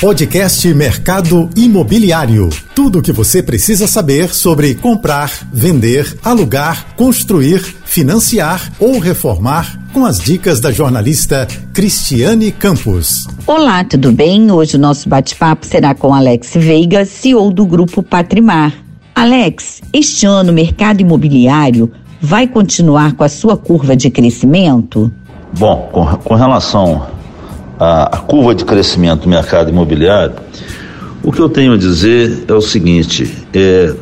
Podcast Mercado Imobiliário. Tudo o que você precisa saber sobre comprar, vender, alugar, construir, financiar ou reformar com as dicas da jornalista Cristiane Campos. Olá, tudo bem? Hoje o nosso bate-papo será com Alex Veiga, CEO do Grupo Patrimar. Alex, este ano o mercado imobiliário vai continuar com a sua curva de crescimento? Bom, com, com relação a, a curva de crescimento do mercado imobiliário, o que eu tenho a dizer é o seguinte: é,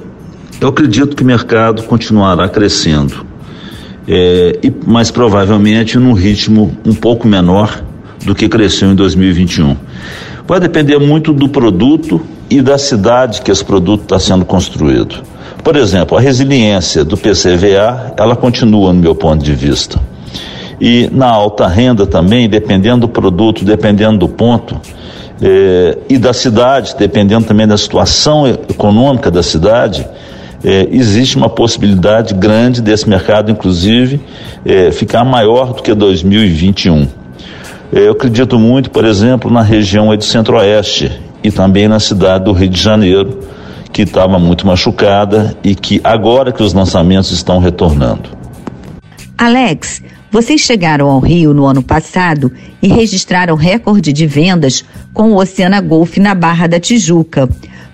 eu acredito que o mercado continuará crescendo, é, e, mas provavelmente num ritmo um pouco menor do que cresceu em 2021. Vai depender muito do produto e da cidade que esse produto está sendo construído. Por exemplo, a resiliência do PCVA, ela continua no meu ponto de vista. E na alta renda também, dependendo do produto, dependendo do ponto, eh, e da cidade, dependendo também da situação econômica da cidade, eh, existe uma possibilidade grande desse mercado, inclusive, eh, ficar maior do que 2021. eu acredito muito, por exemplo, na região do Centro-Oeste e também na cidade do Rio de Janeiro, que estava muito machucada e que agora que os lançamentos estão retornando. Alex, vocês chegaram ao Rio no ano passado e registraram recorde de vendas com o Oceana Golf na Barra da Tijuca.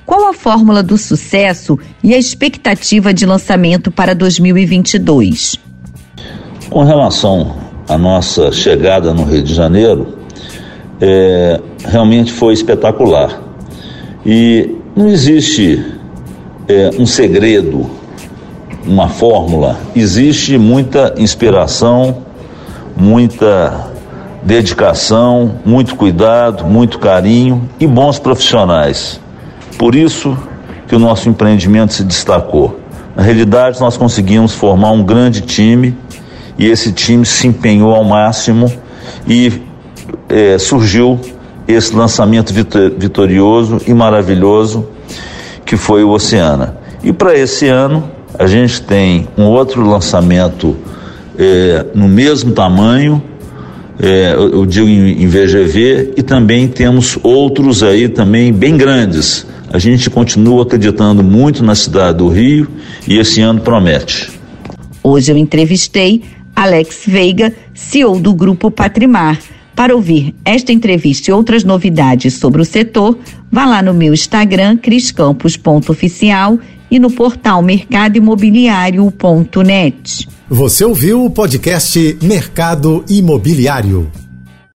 Qual a fórmula do sucesso e a expectativa de lançamento para 2022? Com relação à nossa chegada no Rio de Janeiro, é, realmente foi espetacular. E não existe é, um segredo, uma fórmula, existe muita inspiração muita dedicação, muito cuidado, muito carinho e bons profissionais. Por isso que o nosso empreendimento se destacou. Na realidade, nós conseguimos formar um grande time e esse time se empenhou ao máximo e é, surgiu esse lançamento vitorioso e maravilhoso que foi o Oceana. E para esse ano, a gente tem um outro lançamento é, no mesmo tamanho, é, eu, digo em, em VGV, e também temos outros aí também bem grandes. A gente continua acreditando muito na cidade do Rio e esse ano promete. Hoje eu entrevistei Alex Veiga, CEO do Grupo Patrimar. Para ouvir esta entrevista e outras novidades sobre o setor, vá lá no meu Instagram, criscampos.oficial e no portal mercadoimobiliário.net. Você ouviu o podcast Mercado Imobiliário.